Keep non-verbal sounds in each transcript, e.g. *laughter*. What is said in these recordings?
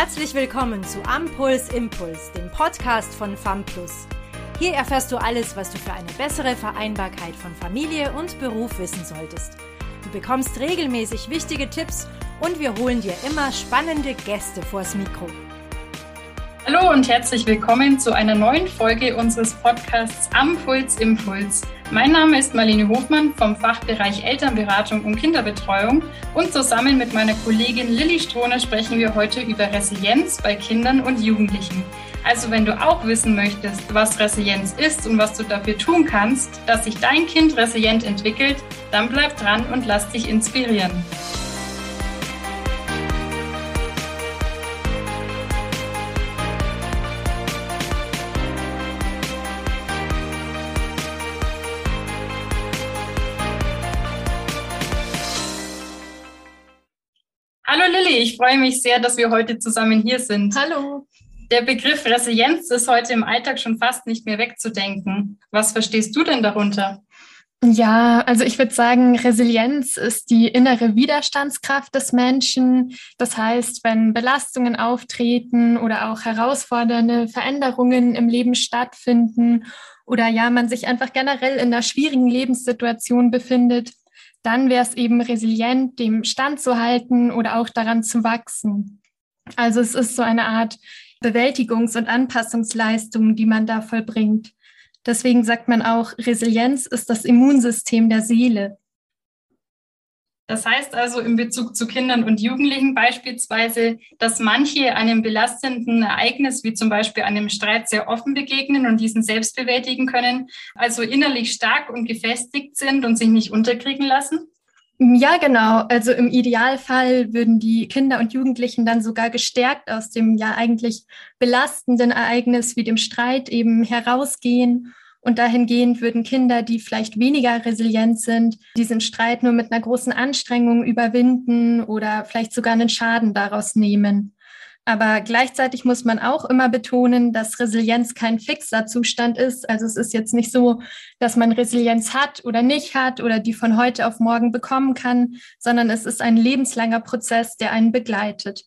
Herzlich willkommen zu Ampuls Impuls, dem Podcast von FAMPLUS. Hier erfährst du alles, was du für eine bessere Vereinbarkeit von Familie und Beruf wissen solltest. Du bekommst regelmäßig wichtige Tipps und wir holen dir immer spannende Gäste vors Mikro. Hallo und herzlich willkommen zu einer neuen Folge unseres Podcasts Ampuls Impuls. Mein Name ist Marlene Hofmann vom Fachbereich Elternberatung und Kinderbetreuung und zusammen mit meiner Kollegin Lilly Strohner sprechen wir heute über Resilienz bei Kindern und Jugendlichen. Also wenn du auch wissen möchtest, was Resilienz ist und was du dafür tun kannst, dass sich dein Kind resilient entwickelt, dann bleib dran und lass dich inspirieren. Ich freue mich sehr, dass wir heute zusammen hier sind. Hallo. Der Begriff Resilienz ist heute im Alltag schon fast nicht mehr wegzudenken. Was verstehst du denn darunter? Ja, also ich würde sagen, Resilienz ist die innere Widerstandskraft des Menschen. Das heißt, wenn Belastungen auftreten oder auch herausfordernde Veränderungen im Leben stattfinden oder ja, man sich einfach generell in einer schwierigen Lebenssituation befindet, dann wäre es eben resilient, dem standzuhalten oder auch daran zu wachsen. Also es ist so eine Art Bewältigungs- und Anpassungsleistung, die man da vollbringt. Deswegen sagt man auch, Resilienz ist das Immunsystem der Seele. Das heißt also in Bezug zu Kindern und Jugendlichen beispielsweise, dass manche einem belastenden Ereignis wie zum Beispiel einem Streit sehr offen begegnen und diesen selbst bewältigen können, also innerlich stark und gefestigt sind und sich nicht unterkriegen lassen? Ja, genau. Also im Idealfall würden die Kinder und Jugendlichen dann sogar gestärkt aus dem ja eigentlich belastenden Ereignis wie dem Streit eben herausgehen und dahingehend würden Kinder, die vielleicht weniger resilient sind, diesen Streit nur mit einer großen Anstrengung überwinden oder vielleicht sogar einen Schaden daraus nehmen. Aber gleichzeitig muss man auch immer betonen, dass Resilienz kein fixer Zustand ist. Also es ist jetzt nicht so, dass man Resilienz hat oder nicht hat oder die von heute auf morgen bekommen kann, sondern es ist ein lebenslanger Prozess, der einen begleitet.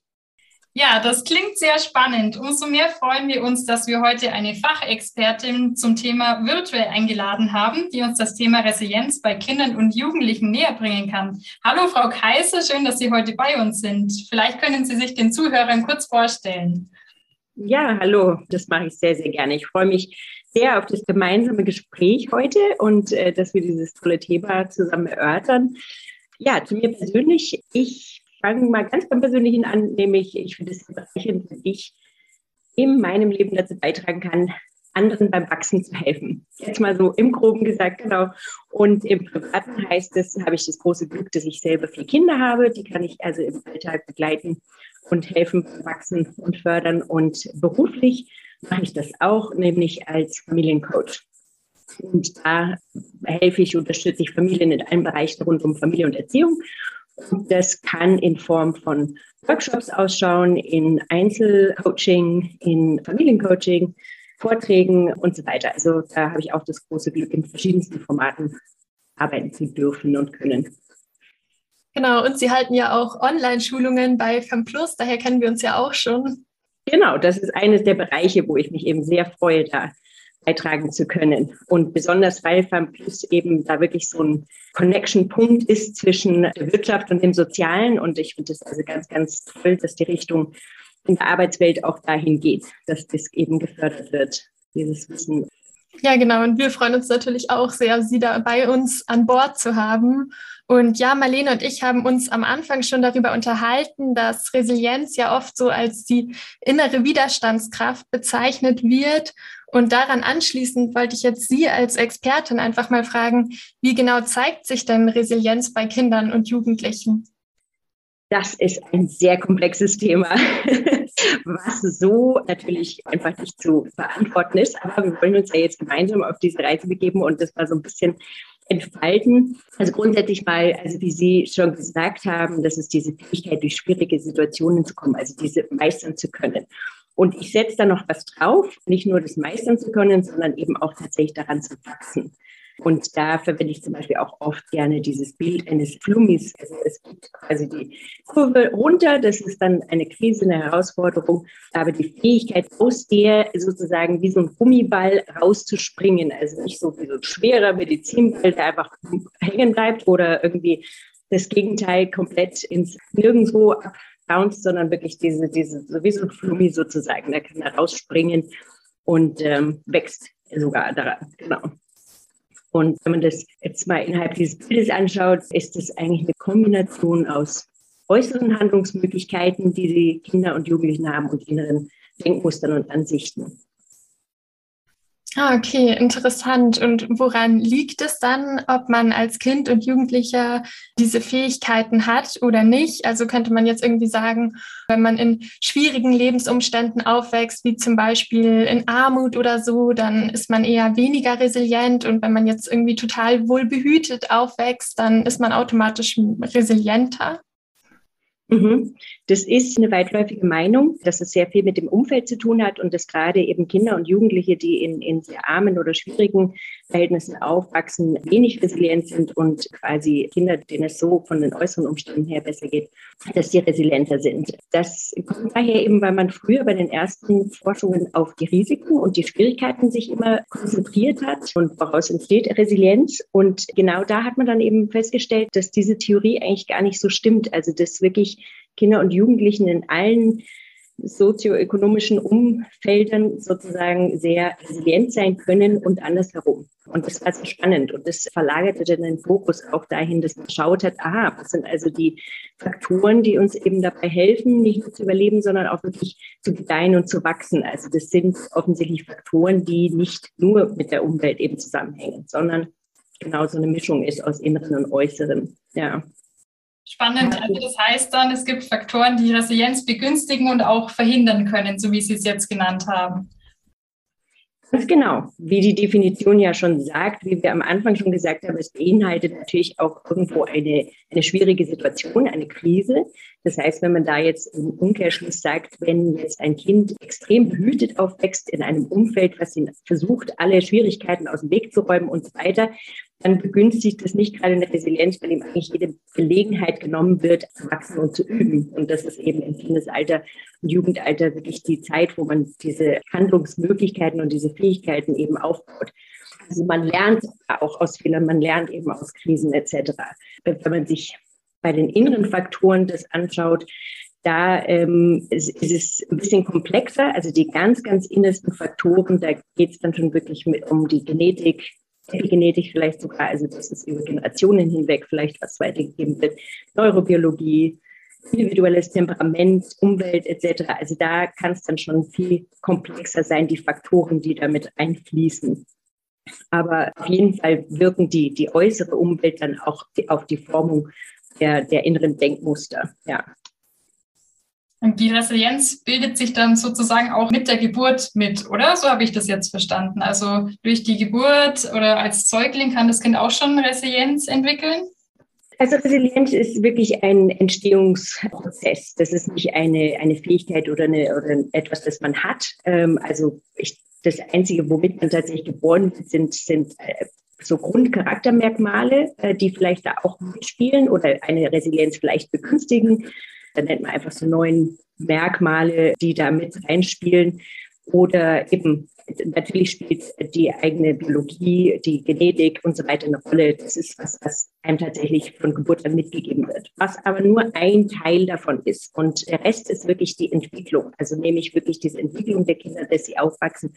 Ja, das klingt sehr spannend. Umso mehr freuen wir uns, dass wir heute eine Fachexpertin zum Thema virtuell eingeladen haben, die uns das Thema Resilienz bei Kindern und Jugendlichen näher bringen kann. Hallo, Frau Kaiser, schön, dass Sie heute bei uns sind. Vielleicht können Sie sich den Zuhörern kurz vorstellen. Ja, hallo, das mache ich sehr, sehr gerne. Ich freue mich sehr auf das gemeinsame Gespräch heute und äh, dass wir dieses tolle Thema zusammen erörtern. Ja, zu mir persönlich, ich fange mal ganz beim Persönlichen an, nämlich ich finde es bereichernd, wenn ich in meinem Leben dazu beitragen kann, anderen beim Wachsen zu helfen. Jetzt mal so im Groben gesagt, genau. Und im Privaten heißt es, habe ich das große Glück, dass ich selber vier Kinder habe. Die kann ich also im Alltag begleiten und helfen, wachsen und fördern. Und beruflich mache ich das auch, nämlich als Familiencoach. Und da helfe ich, unterstütze ich Familien in allen Bereichen rund um Familie und Erziehung das kann in Form von Workshops ausschauen, in Einzelcoaching, in Familiencoaching, Vorträgen und so weiter. Also da habe ich auch das große Glück, in verschiedensten Formaten arbeiten zu dürfen und können. Genau, und Sie halten ja auch Online-Schulungen bei FemPlus, daher kennen wir uns ja auch schon. Genau, das ist eines der Bereiche, wo ich mich eben sehr freue, da beitragen zu können. Und besonders weil FAMPLUS eben da wirklich so ein Connection-Punkt ist zwischen der Wirtschaft und dem Sozialen. Und ich finde es also ganz, ganz toll, dass die Richtung in der Arbeitswelt auch dahin geht, dass das eben gefördert wird, dieses Wissen. Ja, genau. Und wir freuen uns natürlich auch sehr, Sie da bei uns an Bord zu haben. Und ja, Marlene und ich haben uns am Anfang schon darüber unterhalten, dass Resilienz ja oft so als die innere Widerstandskraft bezeichnet wird. Und daran anschließend wollte ich jetzt Sie als Expertin einfach mal fragen, wie genau zeigt sich denn Resilienz bei Kindern und Jugendlichen? Das ist ein sehr komplexes Thema, *laughs* was so natürlich einfach nicht zu beantworten ist. Aber wir wollen uns ja jetzt gemeinsam auf diese Reise begeben und das mal so ein bisschen entfalten. Also grundsätzlich mal, also wie Sie schon gesagt haben, das ist diese Fähigkeit, durch schwierige Situationen zu kommen, also diese meistern zu können. Und ich setze da noch was drauf, nicht nur das meistern zu können, sondern eben auch tatsächlich daran zu wachsen. Und da verwende ich zum Beispiel auch oft gerne dieses Bild eines Flummis. Also es gibt quasi die Kurve runter, das ist dann eine Krise, eine Herausforderung, aber die Fähigkeit aus der sozusagen wie so ein Gummiball rauszuspringen, also nicht so wie so ein schwerer Medizinball, der einfach hängen bleibt oder irgendwie das Gegenteil komplett ins Nirgendwo bounced, sondern wirklich diese, diese, so wie so ein Flummi sozusagen, der kann da rausspringen und ähm, wächst sogar daran, genau. Und wenn man das jetzt mal innerhalb dieses Bildes anschaut, ist das eigentlich eine Kombination aus äußeren Handlungsmöglichkeiten, die die Kinder und Jugendlichen haben und inneren Denkmustern und Ansichten. Ah, okay, interessant. Und woran liegt es dann, ob man als Kind und Jugendlicher diese Fähigkeiten hat oder nicht? Also könnte man jetzt irgendwie sagen, wenn man in schwierigen Lebensumständen aufwächst, wie zum Beispiel in Armut oder so, dann ist man eher weniger resilient. Und wenn man jetzt irgendwie total wohlbehütet aufwächst, dann ist man automatisch resilienter. Mhm. Das ist eine weitläufige Meinung, dass es sehr viel mit dem Umfeld zu tun hat und dass gerade eben Kinder und Jugendliche, die in, in sehr armen oder schwierigen Verhältnissen aufwachsen, wenig resilient sind und quasi Kinder, denen es so von den äußeren Umständen her besser geht, dass die resilienter sind. Das kommt daher eben, weil man früher bei den ersten Forschungen auf die Risiken und die Schwierigkeiten sich immer konzentriert hat und woraus entsteht Resilienz. Und genau da hat man dann eben festgestellt, dass diese Theorie eigentlich gar nicht so stimmt. Also dass wirklich Kinder und Jugendlichen in allen sozioökonomischen Umfeldern sozusagen sehr resilient sein können und andersherum. Und das war sehr spannend. Und das verlagerte dann den Fokus auch dahin, dass man schaut hat, aha, was sind also die Faktoren, die uns eben dabei helfen, nicht nur zu überleben, sondern auch wirklich zu gedeihen und zu wachsen. Also das sind offensichtlich Faktoren, die nicht nur mit der Umwelt eben zusammenhängen, sondern genau so eine Mischung ist aus Inneren und Äußeren. Ja. Spannend. Also das heißt dann, es gibt Faktoren, die Resilienz begünstigen und auch verhindern können, so wie Sie es jetzt genannt haben. Ganz genau. Wie die Definition ja schon sagt, wie wir am Anfang schon gesagt haben, es beinhaltet natürlich auch irgendwo eine, eine schwierige Situation, eine Krise. Das heißt, wenn man da jetzt im Umkehrschluss sagt, wenn jetzt ein Kind extrem behütet aufwächst in einem Umfeld, was ihn versucht, alle Schwierigkeiten aus dem Weg zu räumen und so weiter, dann begünstigt das nicht gerade eine Resilienz, weil ihm eigentlich jede Gelegenheit genommen wird, zu wachsen und zu üben. Und das ist eben im Kindesalter und Jugendalter wirklich die Zeit, wo man diese Handlungsmöglichkeiten und diese Fähigkeiten eben aufbaut. Also man lernt auch aus Fehlern, man lernt eben aus Krisen etc. Wenn man sich bei den inneren Faktoren das anschaut, da ähm, ist, ist, es ein bisschen komplexer. Also die ganz, ganz innersten Faktoren, da geht es dann schon wirklich mit um die Genetik, Epigenetik vielleicht sogar, also dass es über Generationen hinweg vielleicht was weitergegeben wird, Neurobiologie, individuelles Temperament, Umwelt etc. Also da kann es dann schon viel komplexer sein, die Faktoren, die damit einfließen. Aber auf jeden Fall wirken die, die äußere Umwelt dann auch auf die Formung der, der inneren Denkmuster. Ja. Und die Resilienz bildet sich dann sozusagen auch mit der Geburt mit, oder? So habe ich das jetzt verstanden. Also durch die Geburt oder als Säugling kann das Kind auch schon Resilienz entwickeln? Also Resilienz ist wirklich ein Entstehungsprozess. Das ist nicht eine, eine Fähigkeit oder, eine, oder etwas, das man hat. Ähm, also ich, das Einzige, womit man tatsächlich geboren wird, sind, sind äh, so Grundcharaktermerkmale, äh, die vielleicht da auch mitspielen oder eine Resilienz vielleicht begünstigen. Dann nennt man einfach so neuen Merkmale, die da mit reinspielen. Oder eben, natürlich spielt die eigene Biologie, die Genetik und so weiter eine Rolle. Das ist was, was einem tatsächlich von Geburt an mitgegeben wird. Was aber nur ein Teil davon ist. Und der Rest ist wirklich die Entwicklung. Also nämlich wirklich diese Entwicklung der Kinder, dass sie aufwachsen,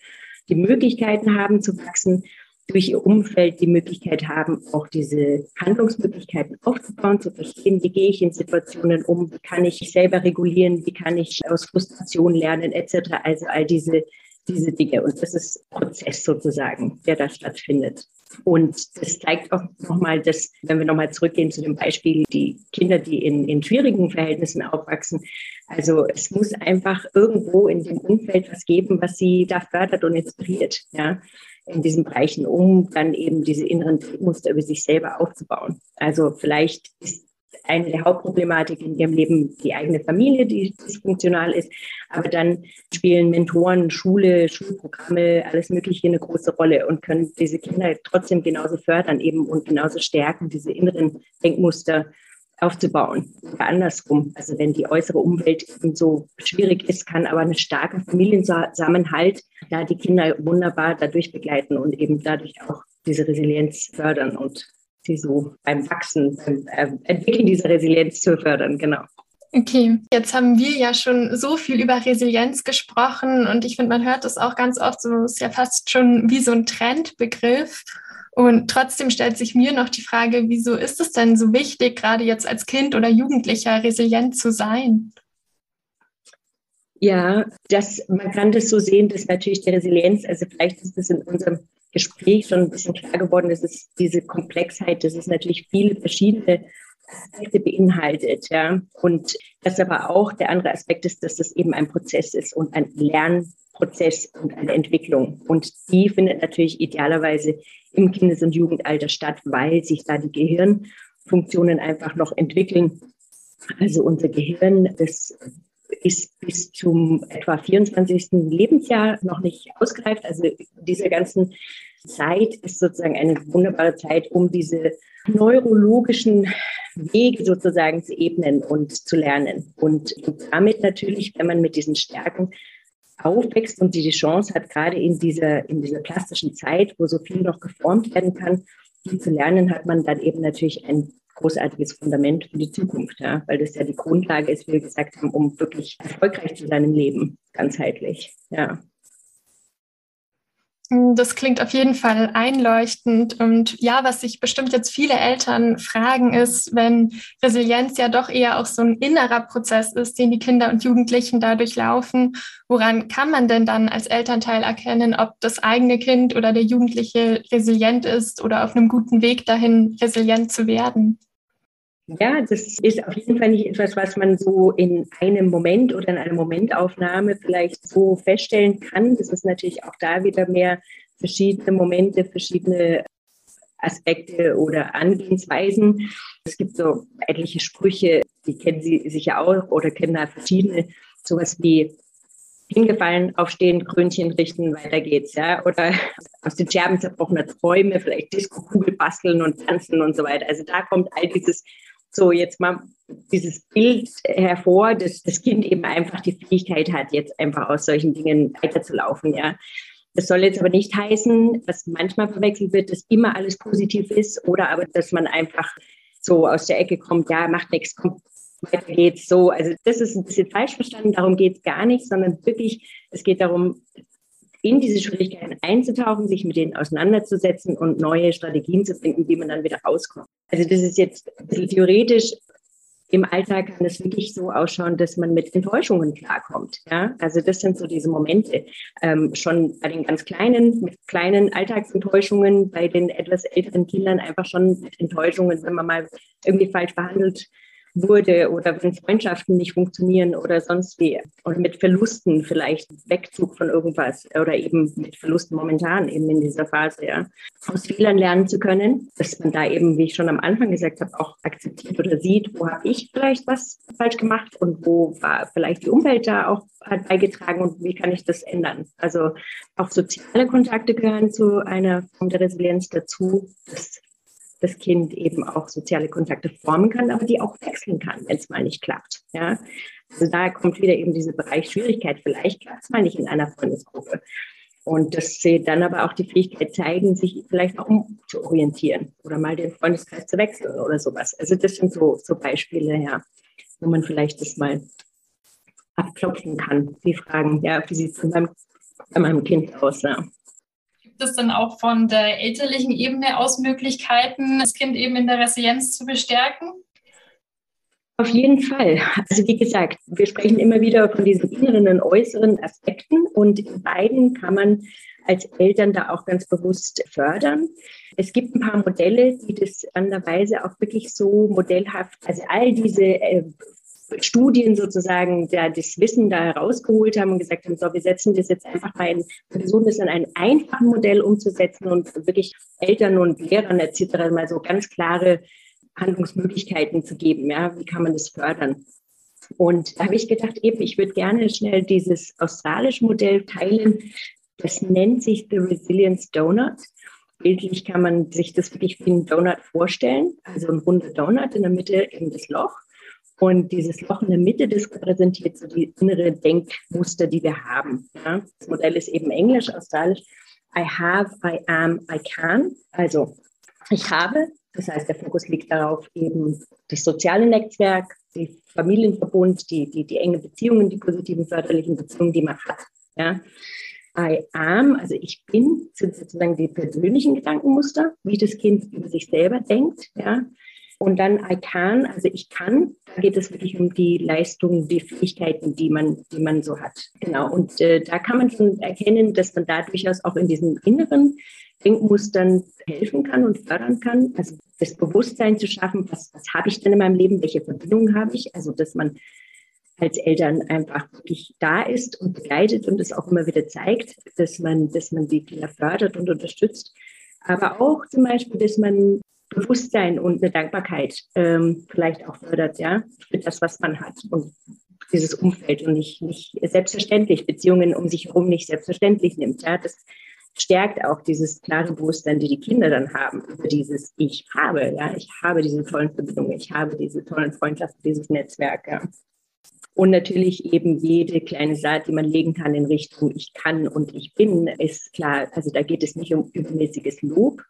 die Möglichkeiten haben zu wachsen durch ihr Umfeld die Möglichkeit haben, auch diese Handlungsmöglichkeiten aufzubauen, zu verstehen, wie gehe ich in Situationen um, wie kann ich selber regulieren, wie kann ich aus Frustration lernen, etc. Also all diese, diese Dinge. Und das ist Prozess sozusagen, der da stattfindet. Und das zeigt auch nochmal, dass, wenn wir nochmal zurückgehen zu dem Beispiel, die Kinder, die in, in schwierigen Verhältnissen aufwachsen, also es muss einfach irgendwo in dem Umfeld was geben, was sie da fördert und inspiriert. Ja in diesen Bereichen, um dann eben diese inneren Muster über sich selber aufzubauen. Also vielleicht ist eine der Hauptproblematiken in ihrem Leben die eigene Familie, die dysfunktional ist. Aber dann spielen Mentoren, Schule, Schulprogramme, alles Mögliche eine große Rolle und können diese Kinder trotzdem genauso fördern eben und genauso stärken, diese inneren Denkmuster aufzubauen. Oder andersrum. Also wenn die äußere Umwelt so schwierig ist, kann aber ein starker Familienzusammenhalt da die Kinder wunderbar dadurch begleiten und eben dadurch auch diese Resilienz fördern und sie so beim Wachsen, beim äh, Entwickeln dieser Resilienz zu fördern, genau. Okay, jetzt haben wir ja schon so viel über Resilienz gesprochen und ich finde, man hört das auch ganz oft so, ist ja fast schon wie so ein Trendbegriff. Und trotzdem stellt sich mir noch die Frage, wieso ist es denn so wichtig, gerade jetzt als Kind oder Jugendlicher resilient zu sein? Ja, das, man kann das so sehen, dass natürlich die Resilienz, also vielleicht ist das in unserem Gespräch schon ein bisschen klar geworden, dass es diese Komplexheit, dass es natürlich viele verschiedene Aspekte beinhaltet. Ja. Und dass aber auch der andere Aspekt ist, dass das eben ein Prozess ist und ein Lernprozess und eine Entwicklung. Und die findet natürlich idealerweise im Kindes- und Jugendalter statt, weil sich da die Gehirnfunktionen einfach noch entwickeln. Also unser Gehirn, das ist bis zum etwa 24. Lebensjahr noch nicht ausgereift. Also diese ganzen Zeit ist sozusagen eine wunderbare Zeit, um diese neurologischen Wege sozusagen zu ebnen und zu lernen. Und damit natürlich, wenn man mit diesen Stärken aufwächst und die Chance hat, gerade in dieser, in dieser plastischen Zeit, wo so viel noch geformt werden kann, die zu lernen, hat man dann eben natürlich ein großartiges Fundament für die Zukunft, ja, weil das ja die Grundlage ist, wie wir gesagt haben, um wirklich erfolgreich zu sein im Leben, ganzheitlich. Ja. Das klingt auf jeden Fall einleuchtend. Und ja, was sich bestimmt jetzt viele Eltern fragen, ist, wenn Resilienz ja doch eher auch so ein innerer Prozess ist, den die Kinder und Jugendlichen dadurch laufen, woran kann man denn dann als Elternteil erkennen, ob das eigene Kind oder der Jugendliche resilient ist oder auf einem guten Weg dahin, resilient zu werden? Ja, das ist auf jeden Fall nicht etwas, was man so in einem Moment oder in einer Momentaufnahme vielleicht so feststellen kann. Das ist natürlich auch da wieder mehr verschiedene Momente, verschiedene Aspekte oder Angehensweisen. Es gibt so etliche Sprüche, die kennen Sie sicher auch oder kennen da verschiedene, sowas wie hingefallen, aufstehen, Krönchen richten, weiter geht's, ja. Oder aus den Scherben zerbrochener Träume, vielleicht Disco-Kugel basteln und tanzen und so weiter. Also da kommt all dieses so jetzt mal dieses Bild hervor, dass das Kind eben einfach die Fähigkeit hat, jetzt einfach aus solchen Dingen weiterzulaufen, ja. Das soll jetzt aber nicht heißen, dass manchmal verwechselt wird, dass immer alles positiv ist oder aber, dass man einfach so aus der Ecke kommt, ja, macht nichts, kommt, weiter geht's so. Also das ist ein bisschen falsch verstanden, darum geht es gar nicht, sondern wirklich, es geht darum, in diese Schwierigkeiten einzutauchen, sich mit denen auseinanderzusetzen und neue Strategien zu finden, wie man dann wieder rauskommt. Also das ist jetzt theoretisch. Im Alltag kann es wirklich so ausschauen, dass man mit Enttäuschungen klarkommt. Ja? Also das sind so diese Momente. Ähm, schon bei den ganz kleinen, mit kleinen Alltagsenttäuschungen, bei den etwas älteren Kindern einfach schon mit Enttäuschungen, wenn man mal irgendwie falsch behandelt wurde oder wenn Freundschaften nicht funktionieren oder sonst wie. Und mit Verlusten vielleicht, Wegzug von irgendwas oder eben mit Verlusten momentan eben in dieser Phase, ja. Aus Fehlern lernen zu können, dass man da eben, wie ich schon am Anfang gesagt habe, auch akzeptiert oder sieht, wo habe ich vielleicht was falsch gemacht und wo war vielleicht die Umwelt da auch hat beigetragen und wie kann ich das ändern. Also auch soziale Kontakte gehören zu einer Form der Resilienz dazu. Das das Kind eben auch soziale Kontakte formen kann, aber die auch wechseln kann, wenn es mal nicht klappt. Ja? Also da kommt wieder eben diese Bereich Schwierigkeit. Vielleicht klappt es mal nicht in einer Freundesgruppe. Und dass sie dann aber auch die Fähigkeit zeigen, sich vielleicht auch umzuorientieren oder mal den Freundeskreis zu wechseln oder sowas. Also das sind so, so Beispiele, ja, wo man vielleicht das mal abklopfen kann. Die fragen, ja, wie sieht es bei meinem Kind aus? Ja gibt es dann auch von der elterlichen Ebene aus Möglichkeiten, das Kind eben in der Resilienz zu bestärken? Auf jeden Fall. Also wie gesagt, wir sprechen immer wieder von diesen inneren und äußeren Aspekten und in beiden kann man als Eltern da auch ganz bewusst fördern. Es gibt ein paar Modelle, die das andererweise auch wirklich so modellhaft, also all diese äh, Studien sozusagen da das Wissen da herausgeholt haben und gesagt haben, so, wir setzen das jetzt einfach bei einem, versuchen das in einem einfachen Modell umzusetzen und wirklich Eltern und Lehrern etc. mal so ganz klare Handlungsmöglichkeiten zu geben. Ja, wie kann man das fördern? Und da habe ich gedacht, eben, ich würde gerne schnell dieses australische Modell teilen. Das nennt sich The Resilience Donut. Bildlich kann man sich das wirklich wie ein Donut vorstellen. Also ein runder Donut in der Mitte eben das Loch. Und dieses Loch in der Mitte, das repräsentiert so die innere Denkmuster, die wir haben. Ja? Das Modell ist eben englisch, australisch. I have, I am, I can. Also ich habe, das heißt, der Fokus liegt darauf, eben das soziale Netzwerk, die Familienverbund, die, die, die enge Beziehungen, die positiven förderlichen Beziehungen, die man hat. Ja. I am, also ich bin, sind sozusagen die persönlichen Gedankenmuster, wie das Kind über sich selber denkt. Ja. Und dann I can, also ich kann, da geht es wirklich um die Leistungen, die Fähigkeiten, die man, die man so hat. Genau. Und äh, da kann man schon erkennen, dass man da durchaus auch in diesen inneren Denkmustern helfen kann und fördern kann. Also das Bewusstsein zu schaffen, was, was habe ich denn in meinem Leben, welche Verbindungen habe ich? Also dass man als Eltern einfach wirklich da ist und begleitet und es auch immer wieder zeigt, dass man, dass man die Kinder fördert und unterstützt. Aber auch zum Beispiel, dass man Bewusstsein und eine Dankbarkeit ähm, vielleicht auch fördert, ja, für das, was man hat und dieses Umfeld und nicht, nicht selbstverständlich, Beziehungen um sich herum nicht selbstverständlich nimmt. Ja, das stärkt auch dieses klare Bewusstsein, die die Kinder dann haben über dieses Ich habe, ja, ich habe diese tollen Verbindungen, ich habe diese tollen Freundschaften, dieses Netzwerk, ja. Und natürlich eben jede kleine Saat, die man legen kann in Richtung Ich kann und ich bin, ist klar. Also da geht es nicht um übermäßiges Lob,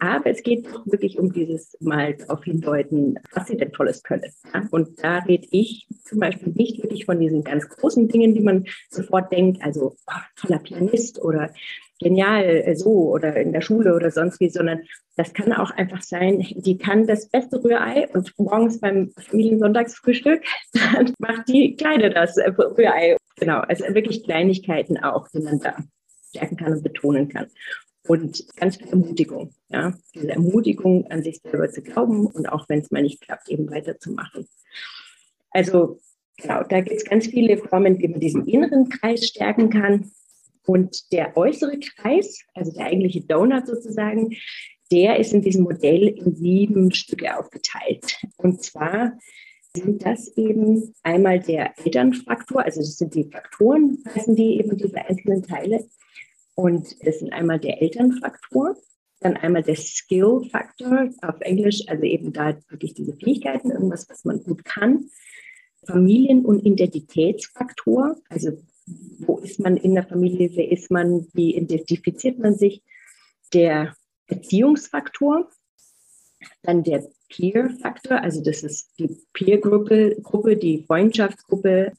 aber es geht wirklich um dieses Mal darauf hindeuten, was sie denn Tolles können. Und da rede ich zum Beispiel nicht wirklich von diesen ganz großen Dingen, die man sofort denkt, also oh, toller Pianist oder genial äh, so oder in der Schule oder sonst wie, sondern das kann auch einfach sein, die kann das beste Rührei und morgens beim Familiensonntagsfrühstück, *laughs* dann macht die Kleine das äh, Rührei. Genau, also wirklich Kleinigkeiten auch, die man da stärken kann und betonen kann und ganz viel Ermutigung. Ja? Diese Ermutigung, an sich selber zu glauben und auch wenn es mal nicht klappt, eben weiterzumachen. Also genau, da gibt es ganz viele Formen, wie man diesen inneren Kreis stärken kann. Und der äußere Kreis, also der eigentliche Donut sozusagen, der ist in diesem Modell in sieben Stücke aufgeteilt. Und zwar sind das eben einmal der Elternfaktor, also das sind die Faktoren, heißen die eben diese einzelnen Teile. Und das sind einmal der Elternfaktor, dann einmal der Skill-Faktor auf Englisch, also eben da wirklich diese Fähigkeiten, irgendwas, was man gut kann. Familien- und Identitätsfaktor, also wo ist man in der Familie, wer ist man, wie identifiziert man sich. Der Erziehungsfaktor, dann der Peer-Faktor, also das ist die Peer-Gruppe, Gruppe, die Freundschaftsgruppe,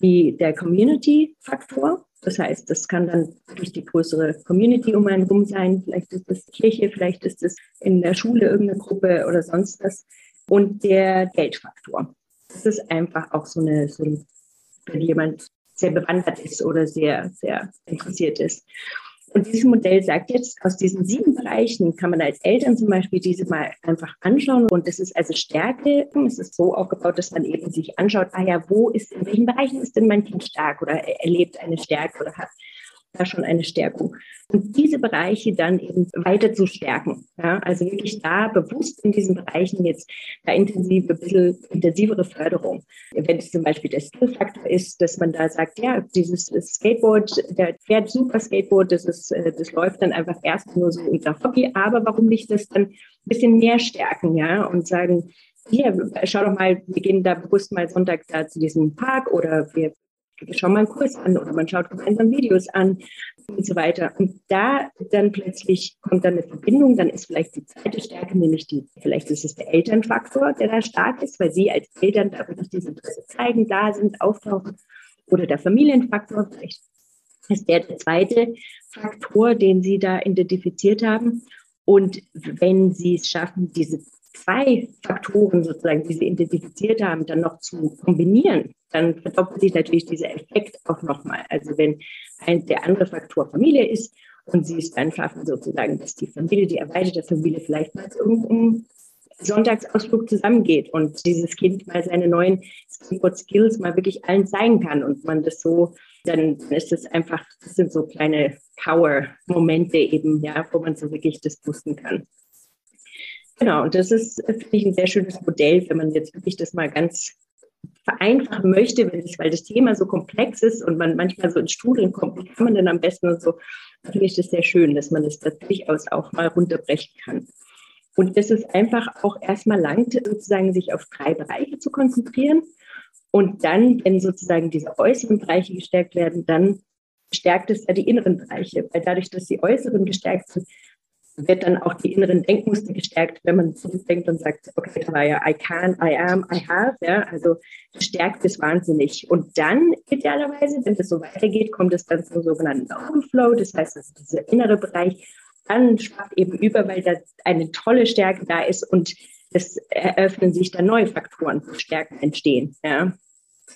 die, der Community-Faktor, das heißt, das kann dann durch die größere Community um einen rum sein. Vielleicht ist es Kirche, vielleicht ist es in der Schule irgendeine Gruppe oder sonst was. Und der Geldfaktor. Das ist einfach auch so eine, so wenn jemand sehr bewandert ist oder sehr, sehr interessiert ist. Und dieses Modell sagt jetzt, aus diesen sieben Bereichen kann man als Eltern zum Beispiel diese mal einfach anschauen. Und das ist also Stärke. Es ist so aufgebaut, dass man eben sich anschaut, ah ja, wo ist, in welchen Bereichen ist denn mein Kind stark oder erlebt eine Stärke oder hat da schon eine Stärkung. Und diese Bereiche dann eben weiter zu stärken. Ja, also wirklich da bewusst in diesen Bereichen jetzt da intensive, ein bisschen intensivere Förderung. Wenn es zum Beispiel der Skillfaktor ist, dass man da sagt, ja, dieses Skateboard, der fährt super Skateboard, das ist, äh, das läuft dann einfach erst nur so unter Hobby, aber warum nicht das dann ein bisschen mehr stärken, ja, und sagen, hier, schau doch mal, wir gehen da bewusst mal Sonntag da zu diesem Park oder wir schauen mal einen Kurs an oder man schaut gemeinsam Videos an und so weiter. Und da dann plötzlich kommt dann eine Verbindung, dann ist vielleicht die zweite Stärke, nämlich die, vielleicht ist es der Elternfaktor, der da stark ist, weil sie als Eltern da wirklich dieses Interesse zeigen, da sind, auftauchen. Oder der Familienfaktor, vielleicht ist der zweite Faktor, den sie da identifiziert haben. Und wenn sie es schaffen, diese zwei Faktoren sozusagen, die Sie identifiziert haben, dann noch zu kombinieren, dann verdoppelt sich natürlich dieser Effekt auch nochmal. Also wenn ein, der andere Faktor Familie ist und Sie es dann schaffen, sozusagen, dass die Familie, die erweiterte Familie vielleicht mal zu irgendeinem Sonntagsausflug zusammengeht und dieses Kind mal seine neuen Skateboard Skills mal wirklich allen zeigen kann und man das so, dann ist es einfach, das sind so kleine Power-Momente eben, ja, wo man so wirklich das boosten kann. Genau, und das ist, finde ich, ein sehr schönes Modell, wenn man jetzt wirklich das mal ganz vereinfachen möchte, es, weil das Thema so komplex ist und man manchmal so ins Studium kommt, wie kann man denn am besten und so, finde ich das sehr schön, dass man das durchaus auch mal runterbrechen kann. Und dass es einfach auch erstmal langt, sozusagen sich auf drei Bereiche zu konzentrieren. Und dann, wenn sozusagen diese äußeren Bereiche gestärkt werden, dann stärkt es ja die inneren Bereiche. Weil dadurch, dass die äußeren gestärkt sind, wird dann auch die inneren Denkmuster gestärkt, wenn man zurückdenkt und sagt, okay, da war ja I can, I am, I have, ja, also stärkt es wahnsinnig. Und dann idealerweise, wenn das so weitergeht, kommt es dann zum sogenannten Overflow, das heißt, das ist dieser innere Bereich, dann schwappt eben über, weil da eine tolle Stärke da ist und es eröffnen sich dann neue Faktoren, wo Stärken entstehen, ja.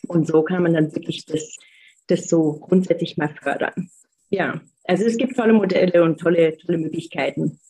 Und so kann man dann wirklich das, das so grundsätzlich mal fördern. Ja, also es gibt tolle Modelle und tolle, tolle Möglichkeiten.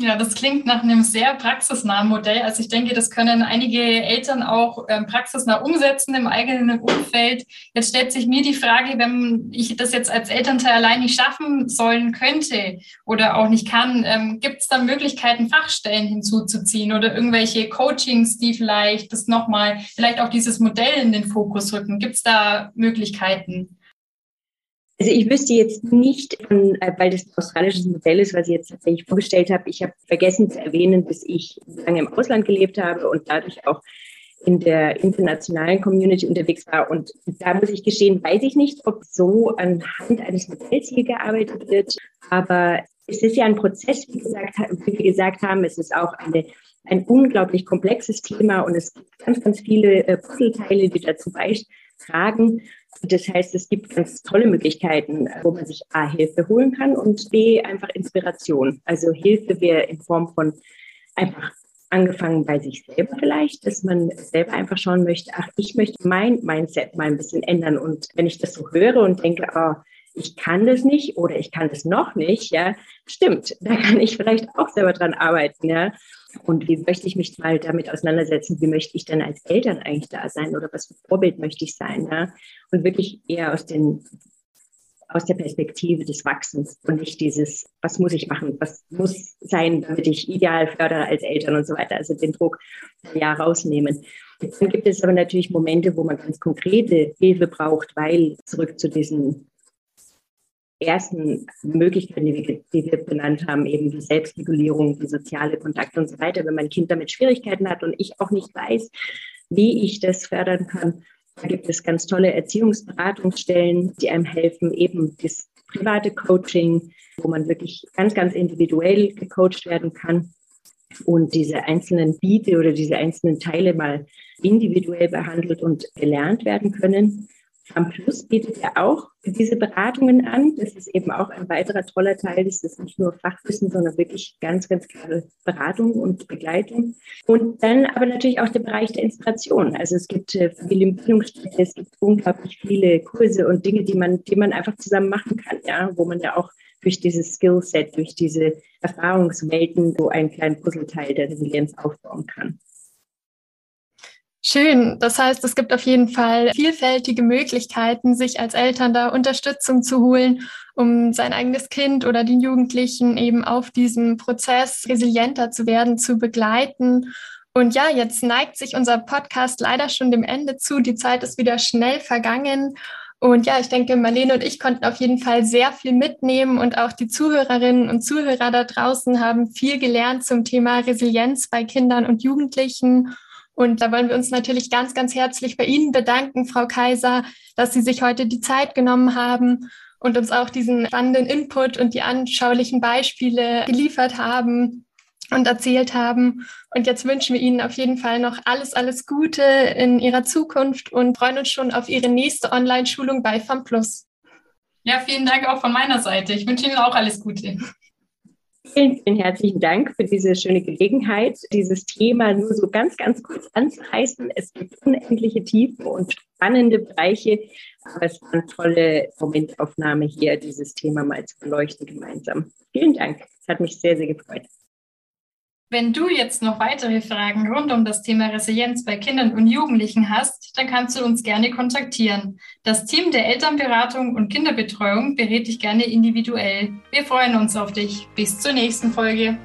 Ja, das klingt nach einem sehr praxisnahen Modell. Also ich denke, das können einige Eltern auch ähm, praxisnah umsetzen im eigenen Umfeld. Jetzt stellt sich mir die Frage, wenn ich das jetzt als Elternteil allein nicht schaffen sollen könnte oder auch nicht kann, ähm, gibt es da Möglichkeiten, Fachstellen hinzuzuziehen oder irgendwelche Coachings, die vielleicht das nochmal, vielleicht auch dieses Modell in den Fokus rücken? Gibt es da Möglichkeiten? Also ich wüsste jetzt nicht, äh, weil das ein australisches Modell ist, was ich jetzt tatsächlich vorgestellt habe. Ich habe vergessen zu erwähnen, dass ich lange im Ausland gelebt habe und dadurch auch in der internationalen Community unterwegs war. Und da muss ich gestehen, weiß ich nicht, ob so anhand eines Modells hier gearbeitet wird. Aber es ist ja ein Prozess, wie, gesagt, wie wir gesagt haben. Es ist auch eine, ein unglaublich komplexes Thema und es gibt ganz, ganz viele äh, Puzzleteile, die dazu beitragen. Das heißt, es gibt ganz tolle Möglichkeiten, wo man sich A, Hilfe holen kann und B, einfach Inspiration. Also Hilfe wäre in Form von einfach angefangen bei sich selber vielleicht, dass man selber einfach schauen möchte, ach, ich möchte mein Mindset mal ein bisschen ändern. Und wenn ich das so höre und denke, oh, ich kann das nicht oder ich kann das noch nicht, ja, stimmt, da kann ich vielleicht auch selber dran arbeiten, ja. Und wie möchte ich mich mal damit auseinandersetzen? Wie möchte ich denn als Eltern eigentlich da sein oder was für Vorbild möchte ich sein? Ja? Und wirklich eher aus den aus der Perspektive des Wachsens und nicht dieses, was muss ich machen, was muss sein, damit ich ideal fördere als Eltern und so weiter. Also den Druck ja rausnehmen. Dann gibt es aber natürlich Momente, wo man ganz konkrete Hilfe braucht, weil zurück zu diesen ersten Möglichkeiten, die wir, die wir benannt haben, eben die Selbstregulierung, die soziale Kontakte und so weiter, wenn mein Kind damit Schwierigkeiten hat und ich auch nicht weiß, wie ich das fördern kann, da gibt es ganz tolle Erziehungsberatungsstellen, die einem helfen, eben das private Coaching, wo man wirklich ganz, ganz individuell gecoacht werden kann und diese einzelnen Biete oder diese einzelnen Teile mal individuell behandelt und gelernt werden können. Am Plus bietet ja auch diese Beratungen an. Das ist eben auch ein weiterer toller Teil. Das ist nicht nur Fachwissen, sondern wirklich ganz, ganz klare Beratung und Begleitung. Und dann aber natürlich auch der Bereich der Inspiration. Also es gibt äh, Familienbildungsstätte, es gibt unglaublich viele Kurse und Dinge, die man, die man einfach zusammen machen kann, ja, wo man ja auch durch dieses Skillset, durch diese Erfahrungswelten so einen kleinen Puzzleteil der Resilienz aufbauen kann. Schön. Das heißt, es gibt auf jeden Fall vielfältige Möglichkeiten, sich als Eltern da Unterstützung zu holen, um sein eigenes Kind oder den Jugendlichen eben auf diesem Prozess resilienter zu werden, zu begleiten. Und ja, jetzt neigt sich unser Podcast leider schon dem Ende zu. Die Zeit ist wieder schnell vergangen. Und ja, ich denke, Marlene und ich konnten auf jeden Fall sehr viel mitnehmen und auch die Zuhörerinnen und Zuhörer da draußen haben viel gelernt zum Thema Resilienz bei Kindern und Jugendlichen. Und da wollen wir uns natürlich ganz, ganz herzlich bei Ihnen bedanken, Frau Kaiser, dass Sie sich heute die Zeit genommen haben und uns auch diesen spannenden Input und die anschaulichen Beispiele geliefert haben und erzählt haben. Und jetzt wünschen wir Ihnen auf jeden Fall noch alles, alles Gute in Ihrer Zukunft und freuen uns schon auf Ihre nächste Online-Schulung bei FAMPLUS. Ja, vielen Dank auch von meiner Seite. Ich wünsche Ihnen auch alles Gute. Vielen, vielen herzlichen Dank für diese schöne Gelegenheit, dieses Thema nur so ganz, ganz kurz anzureißen. Es gibt unendliche Tiefen und spannende Bereiche, aber es war eine tolle Momentaufnahme hier, dieses Thema mal zu beleuchten gemeinsam. Vielen Dank. Es hat mich sehr, sehr gefreut. Wenn du jetzt noch weitere Fragen rund um das Thema Resilienz bei Kindern und Jugendlichen hast, dann kannst du uns gerne kontaktieren. Das Team der Elternberatung und Kinderbetreuung berät dich gerne individuell. Wir freuen uns auf dich. Bis zur nächsten Folge.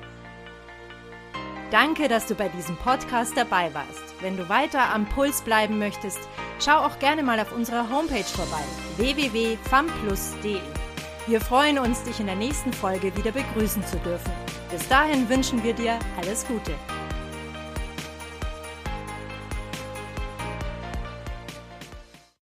Danke, dass du bei diesem Podcast dabei warst. Wenn du weiter am Puls bleiben möchtest, schau auch gerne mal auf unserer Homepage vorbei www.famplus.de. Wir freuen uns, dich in der nächsten Folge wieder begrüßen zu dürfen. Bis dahin wünschen wir dir alles Gute.